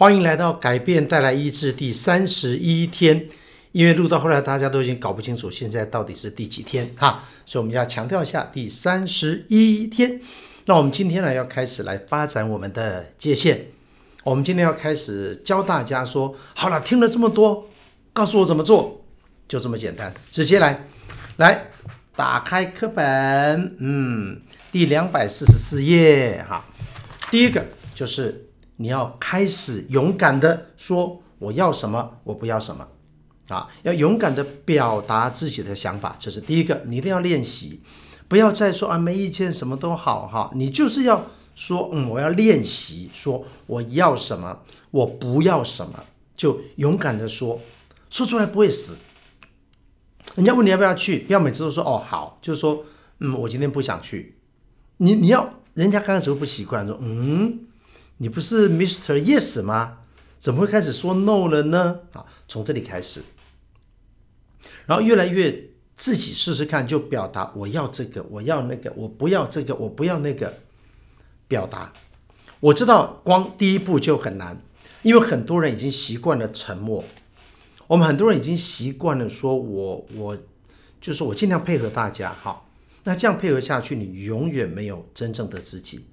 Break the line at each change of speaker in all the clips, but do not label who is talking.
欢迎来到改变带来医治第三十一天。因为录到后来，大家都已经搞不清楚现在到底是第几天哈，所以我们要强调一下第三十一天。那我们今天呢，要开始来发展我们的界限。我们今天要开始教大家说，好了，听了这么多，告诉我怎么做，就这么简单，直接来，来打开课本，嗯，第两百四十四页哈。第一个就是你要开始勇敢的说，我要什么，我不要什么。啊，要勇敢地表达自己的想法，这是第一个，你一定要练习，不要再说啊没意见，什么都好哈，你就是要说，嗯，我要练习说我要什么，我不要什么，就勇敢地说，说出来不会死。人家问你要不要去，不要每次都说哦好，就是说嗯我今天不想去，你你要人家刚开始会不习惯说嗯，你不是 Mr. Yes 吗？怎么会开始说 No 了呢？啊，从这里开始。然后越来越自己试试看，就表达我要这个，我要那个，我不要这个，我不要那个。表达，我知道光第一步就很难，因为很多人已经习惯了沉默。我们很多人已经习惯了说我我就是我尽量配合大家，好，那这样配合下去，你永远没有真正的自己。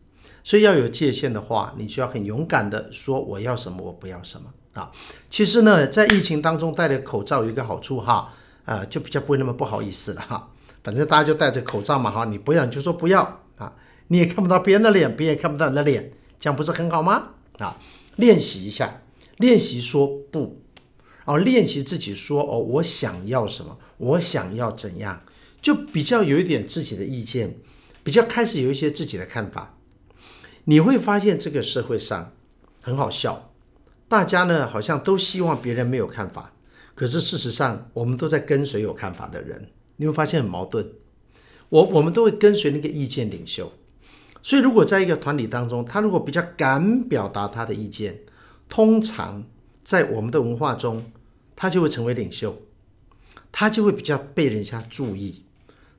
所以要有界限的话，你就要很勇敢的说我要什么，我不要什么啊。其实呢，在疫情当中戴了口罩有一个好处哈。啊，就比较不会那么不好意思了哈。反正大家就戴着口罩嘛哈，你不要你就说不要啊，你也看不到别人的脸，别人也看不到你的脸，这样不是很好吗？啊，练习一下，练习说不，哦，练习自己说哦，我想要什么，我想要怎样，就比较有一点自己的意见，比较开始有一些自己的看法。你会发现这个社会上很好笑，大家呢好像都希望别人没有看法。可是事实上，我们都在跟随有看法的人，你会发现很矛盾。我我们都会跟随那个意见领袖，所以如果在一个团体当中，他如果比较敢表达他的意见，通常在我们的文化中，他就会成为领袖，他就会比较被人家注意，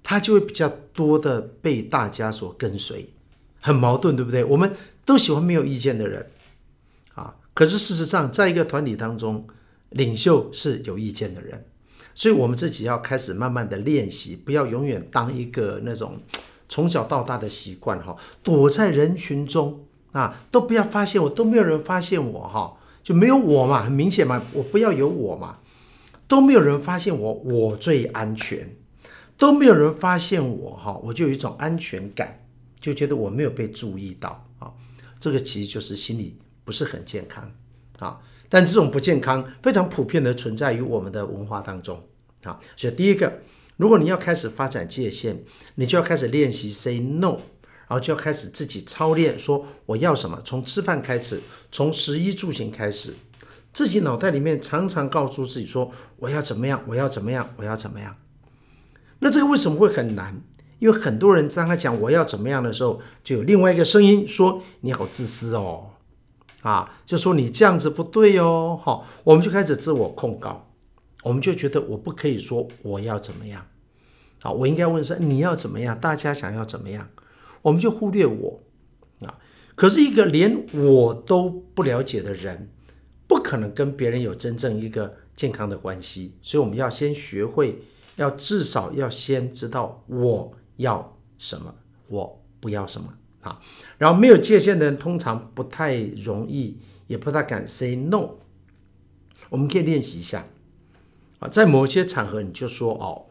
他就会比较多的被大家所跟随。很矛盾，对不对？我们都喜欢没有意见的人啊，可是事实上，在一个团体当中，领袖是有意见的人，所以我们自己要开始慢慢的练习，不要永远当一个那种 从小到大的习惯哈，躲在人群中啊，都不要发现我，都没有人发现我哈，就没有我嘛，很明显嘛，我不要有我嘛，都没有人发现我，我最安全，都没有人发现我哈，我就有一种安全感，就觉得我没有被注意到啊，这个其实就是心理不是很健康啊。但这种不健康非常普遍的存在于我们的文化当中啊，所以第一个，如果你要开始发展界限，你就要开始练习 say no，然后就要开始自己操练说我要什么，从吃饭开始，从食衣住行开始，自己脑袋里面常常告诉自己说我要怎么样，我要怎么样，我要怎么样。那这个为什么会很难？因为很多人当他讲我要怎么样的时候，就有另外一个声音说你好自私哦。啊，就说你这样子不对哦，好，我们就开始自我控告，我们就觉得我不可以说我要怎么样，啊，我应该问说你要怎么样，大家想要怎么样，我们就忽略我，啊，可是一个连我都不了解的人，不可能跟别人有真正一个健康的关系，所以我们要先学会，要至少要先知道我要什么，我不要什么。啊，然后没有界限的人通常不太容易，也不太敢 say no。我们可以练习一下啊，在某些场合你就说哦，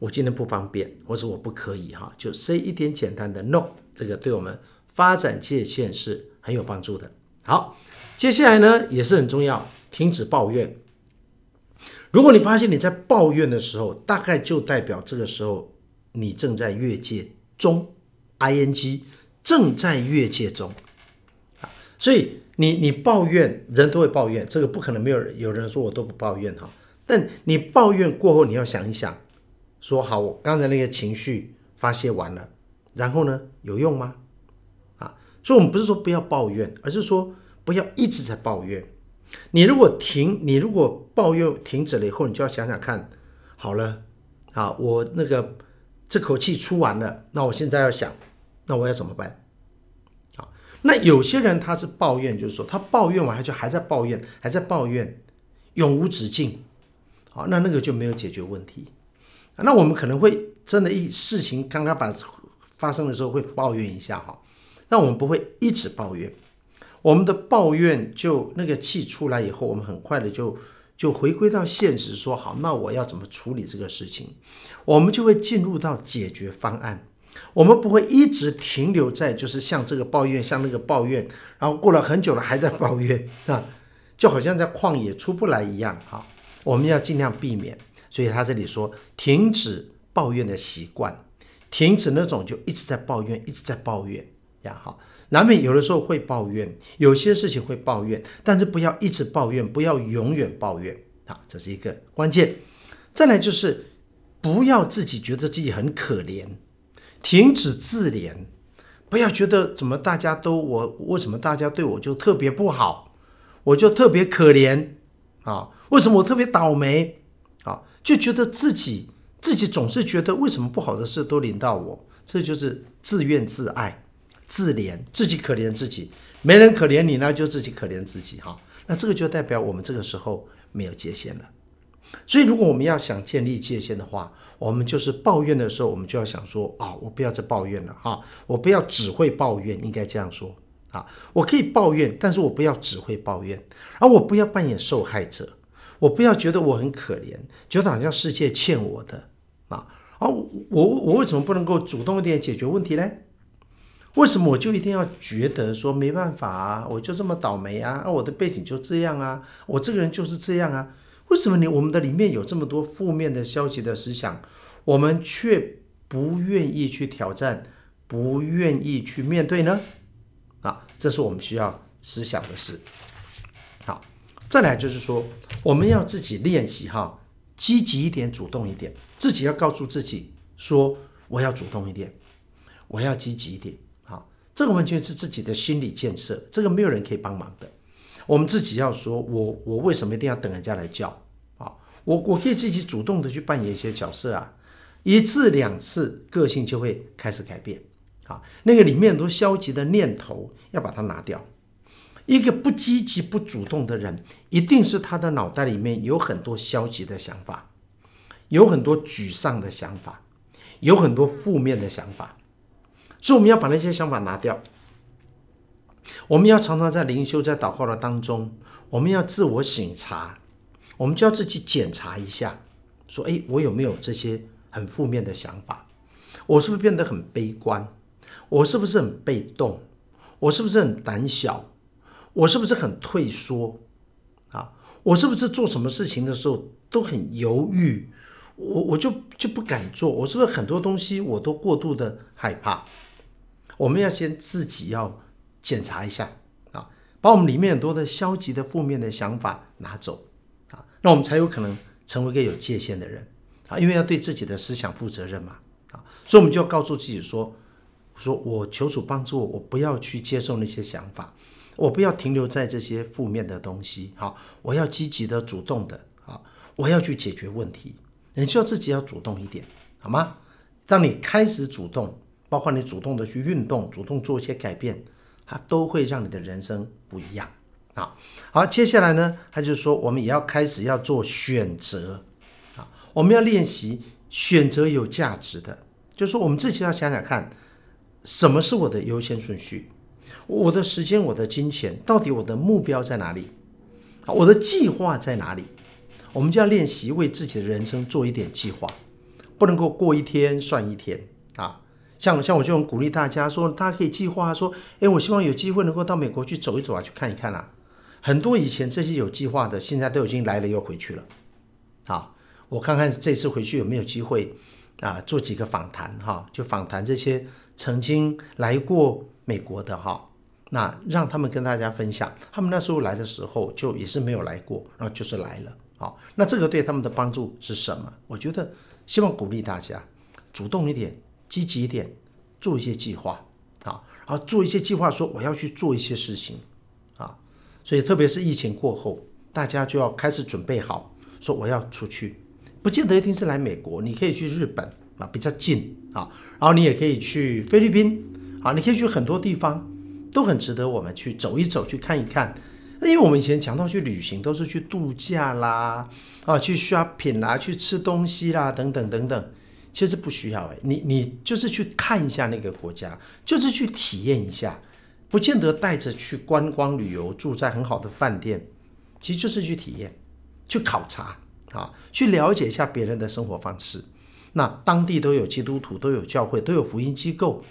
我今天不方便，或者我不可以哈，就 say 一点简单的 no，这个对我们发展界限是很有帮助的。好，接下来呢也是很重要，停止抱怨。如果你发现你在抱怨的时候，大概就代表这个时候你正在越界中，ing。正在越界中，啊，所以你你抱怨，人都会抱怨，这个不可能没有有人说我都不抱怨哈。但你抱怨过后，你要想一想，说好，我刚才那个情绪发泄完了，然后呢，有用吗？啊，所以我们不是说不要抱怨，而是说不要一直在抱怨。你如果停，你如果抱怨停止了以后，你就要想想看，好了，啊，我那个这口气出完了，那我现在要想。那我要怎么办？好，那有些人他是抱怨，就是说他抱怨完他就还在抱怨，还在抱怨，永无止境。好，那那个就没有解决问题。那我们可能会真的，一事情刚刚把发生的时候会抱怨一下哈，那我们不会一直抱怨。我们的抱怨就那个气出来以后，我们很快的就就回归到现实，说好，那我要怎么处理这个事情？我们就会进入到解决方案。我们不会一直停留在就是像这个抱怨，像那个抱怨，然后过了很久了还在抱怨啊，就好像在旷野出不来一样哈。我们要尽量避免。所以他这里说，停止抱怨的习惯，停止那种就一直在抱怨，一直在抱怨，这样哈。难免有的时候会抱怨，有些事情会抱怨，但是不要一直抱怨，不要永远抱怨啊，这是一个关键。再来就是不要自己觉得自己很可怜，停止自怜，不要觉得怎么大家都我为什么大家对我就特别不好，我就特别可怜啊？为什么我特别倒霉啊？就觉得自己自己总是觉得为什么不好的事都临到我，这就是自怨自艾、自怜，自己可怜自己，没人可怜你，那就自己可怜自己哈。那这个就代表我们这个时候没有界限了。所以，如果我们要想建立界限的话，我们就是抱怨的时候，我们就要想说啊，我不要再抱怨了哈，我不要只会抱怨，应该这样说啊，我可以抱怨，但是我不要只会抱怨，而我不要扮演受害者。我不要觉得我很可怜，觉得好像世界欠我的啊啊！我我为什么不能够主动一点解决问题呢？为什么我就一定要觉得说没办法啊？我就这么倒霉啊？啊，我的背景就这样啊？我这个人就是这样啊？为什么你我们的里面有这么多负面的消极的思想，我们却不愿意去挑战，不愿意去面对呢？啊，这是我们需要思想的事。好。再来就是说，我们要自己练习哈，积极一点，主动一点，自己要告诉自己说，我要主动一点，我要积极一点。这个完全是自己的心理建设，这个没有人可以帮忙的。我们自己要说，我我为什么一定要等人家来叫啊？我我可以自己主动的去扮演一些角色啊，一次两次，个性就会开始改变。啊，那个里面很多消极的念头要把它拿掉。一个不积极、不主动的人，一定是他的脑袋里面有很多消极的想法，有很多沮丧的想法，有很多负面的想法。所以我们要把那些想法拿掉。我们要常常在灵修、在祷告的当中，我们要自我省察，我们就要自己检查一下，说：哎，我有没有这些很负面的想法？我是不是变得很悲观？我是不是很被动？我是不是很胆小？我是不是很退缩啊？我是不是做什么事情的时候都很犹豫？我我就就不敢做。我是不是很多东西我都过度的害怕？我们要先自己要检查一下啊，把我们里面很多的消极的负面的想法拿走啊，那我们才有可能成为一个有界限的人啊，因为要对自己的思想负责任嘛啊，所以我们就要告诉自己说：说我求主帮助我，我不要去接受那些想法。我不要停留在这些负面的东西，好，我要积极的、主动的，啊，我要去解决问题。你需要自己要主动一点，好吗？当你开始主动，包括你主动的去运动、主动做一些改变，它都会让你的人生不一样。好，好，接下来呢，他就说，我们也要开始要做选择，啊，我们要练习选择有价值的，就是说，我们自己要想想看，什么是我的优先顺序。我的时间，我的金钱，到底我的目标在哪里？我的计划在哪里？我们就要练习为自己的人生做一点计划，不能够过一天算一天啊！像像我就很鼓励大家说，大家可以计划说，诶，我希望有机会能够到美国去走一走啊，去看一看啊。很多以前这些有计划的，现在都已经来了又回去了。好，我看看这次回去有没有机会啊，做几个访谈哈，就访谈这些曾经来过美国的哈。那让他们跟大家分享，他们那时候来的时候就也是没有来过，然后就是来了。好，那这个对他们的帮助是什么？我觉得希望鼓励大家主动一点，积极一点，做一些计划啊，然后做一些计划，说我要去做一些事情啊。所以特别是疫情过后，大家就要开始准备好，说我要出去，不见得一定是来美国，你可以去日本啊，比较近啊，然后你也可以去菲律宾啊，你可以去很多地方。都很值得我们去走一走，去看一看。因为我们以前讲到去旅行，都是去度假啦，啊，去 shopping 啦，去吃东西啦，等等等等。其实不需要哎，你你就是去看一下那个国家，就是去体验一下，不见得带着去观光旅游，住在很好的饭店，其实就是去体验，去考察啊，去了解一下别人的生活方式。那当地都有基督徒，都有教会，都有福音机构，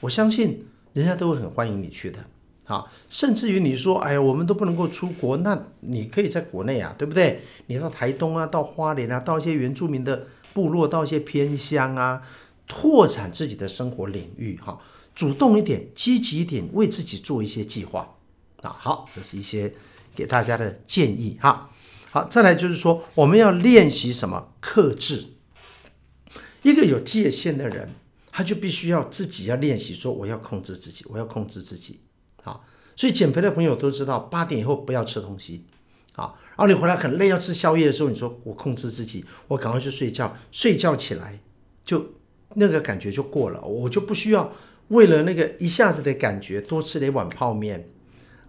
我相信人家都会很欢迎你去的啊。甚至于你说，哎呀，我们都不能够出国，那你可以在国内啊，对不对？你到台东啊，到花莲啊，到一些原住民的。部落到一些偏乡啊，拓展自己的生活领域哈，主动一点，积极一点，为自己做一些计划啊。好，这是一些给大家的建议哈。好，再来就是说，我们要练习什么？克制。一个有界限的人，他就必须要自己要练习，说我要控制自己，我要控制自己。好，所以减肥的朋友都知道，八点以后不要吃东西。啊，然后你回来很累，要吃宵夜的时候，你说我控制自己，我赶快去睡觉，睡觉起来就那个感觉就过了，我就不需要为了那个一下子的感觉多吃了一碗泡面，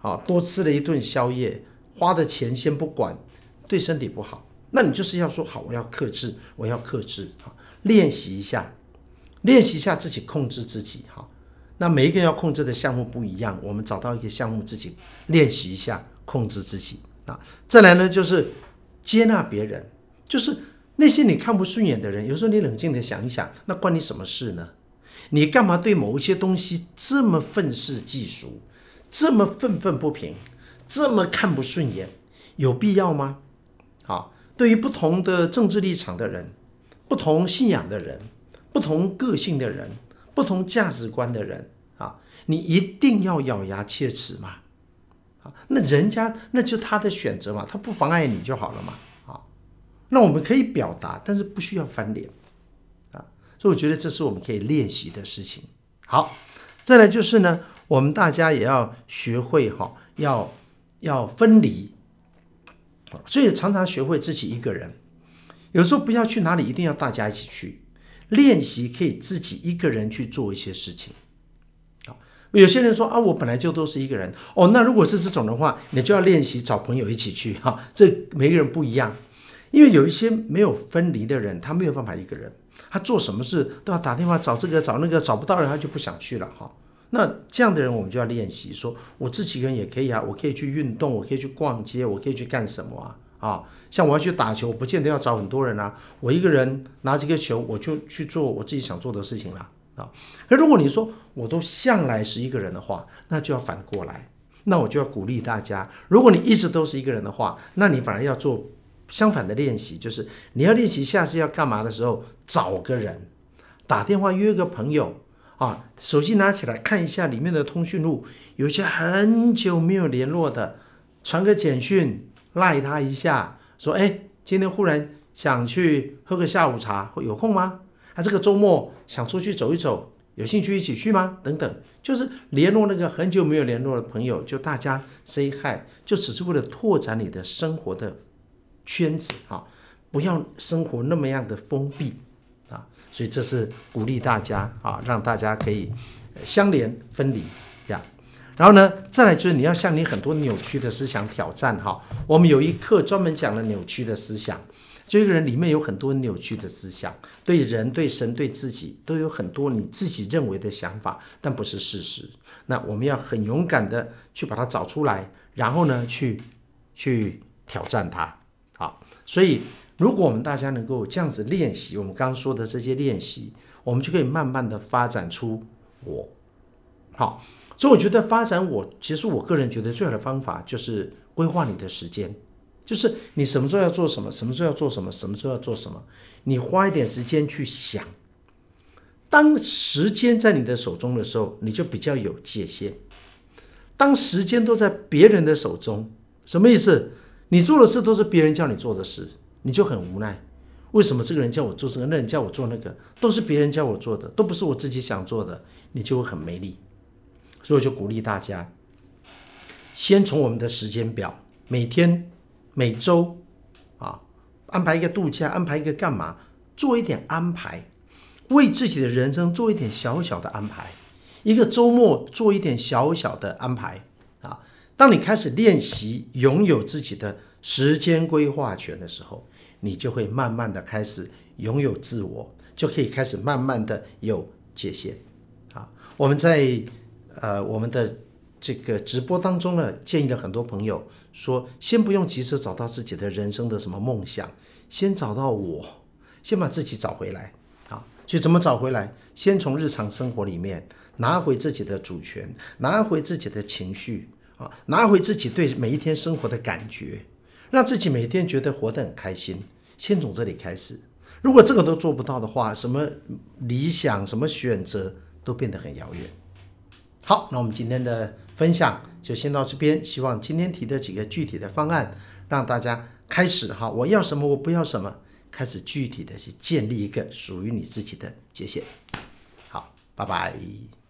啊，多吃了一顿宵夜，花的钱先不管，对身体不好。那你就是要说好，我要克制，我要克制，啊，练习一下，练习一下自己控制自己，哈。那每一个人要控制的项目不一样，我们找到一个项目自己练习一下，控制自己。啊，再来呢，就是接纳别人，就是那些你看不顺眼的人，有时候你冷静的想一想，那关你什么事呢？你干嘛对某一些东西这么愤世嫉俗，这么愤愤不平，这么看不顺眼，有必要吗？啊，对于不同的政治立场的人，不同信仰的人，不同个性的人，不同价值观的人，啊，你一定要咬牙切齿吗？那人家那就他的选择嘛，他不妨碍你就好了嘛，啊，那我们可以表达，但是不需要翻脸，啊，所以我觉得这是我们可以练习的事情。好，再来就是呢，我们大家也要学会哈，要要分离，所以常常学会自己一个人，有时候不要去哪里，一定要大家一起去。练习，可以自己一个人去做一些事情。有些人说啊，我本来就都是一个人哦。那如果是这种的话，你就要练习找朋友一起去哈。这每个人不一样，因为有一些没有分离的人，他没有办法一个人，他做什么事都要打电话找这个找那个，找不到人他就不想去了哈。那这样的人我们就要练习说，我自己一个人也可以啊，我可以去运动，我可以去逛街，我可以去干什么啊？啊，像我要去打球，不见得要找很多人啊，我一个人拿这个球，我就去做我自己想做的事情了。啊，可如果你说我都向来是一个人的话，那就要反过来，那我就要鼓励大家。如果你一直都是一个人的话，那你反而要做相反的练习，就是你要练习下次要干嘛的时候，找个人打电话约个朋友啊，手机拿起来看一下里面的通讯录，有些很久没有联络的，传个简讯赖他一下，说哎，今天忽然想去喝个下午茶，有空吗？他、这个周末想出去走一走，有兴趣一起去吗？等等，就是联络那个很久没有联络的朋友，就大家 say hi，就只是为了拓展你的生活的圈子哈，不要生活那么样的封闭啊。所以这是鼓励大家啊，让大家可以相连分离这样。然后呢，再来就是你要向你很多扭曲的思想挑战哈。我们有一课专门讲了扭曲的思想。就一个人里面有很多扭曲的思想，对人、对神、对自己都有很多你自己认为的想法，但不是事实。那我们要很勇敢的去把它找出来，然后呢，去去挑战它。好，所以如果我们大家能够这样子练习，我们刚刚说的这些练习，我们就可以慢慢的发展出我。好，所以我觉得发展我，其实我个人觉得最好的方法就是规划你的时间。就是你什么时候要做什么，什么时候要做什么，什么时候要做什么，你花一点时间去想。当时间在你的手中的时候，你就比较有界限。当时间都在别人的手中，什么意思？你做的事都是别人叫你做的事，你就很无奈。为什么这个人叫我做这个，那人叫我做那个，都是别人叫我做的，都不是我自己想做的，你就会很没力。所以我就鼓励大家，先从我们的时间表，每天。每周，啊，安排一个度假，安排一个干嘛，做一点安排，为自己的人生做一点小小的安排。一个周末做一点小小的安排啊。当你开始练习拥有自己的时间规划权的时候，你就会慢慢的开始拥有自我，就可以开始慢慢的有界限啊。我们在呃我们的这个直播当中呢，建议了很多朋友说，先不用急着找到自己的人生的什么梦想，先找到我，先把自己找回来啊。就怎么找回来？先从日常生活里面拿回自己的主权，拿回自己的情绪。啊，拿回自己对每一天生活的感觉，让自己每天觉得活得很开心。先从这里开始。如果这个都做不到的话，什么理想、什么选择都变得很遥远。好，那我们今天的分享就先到这边。希望今天提的几个具体的方案，让大家开始哈，我要什么，我不要什么，开始具体的去建立一个属于你自己的界限。好，拜拜。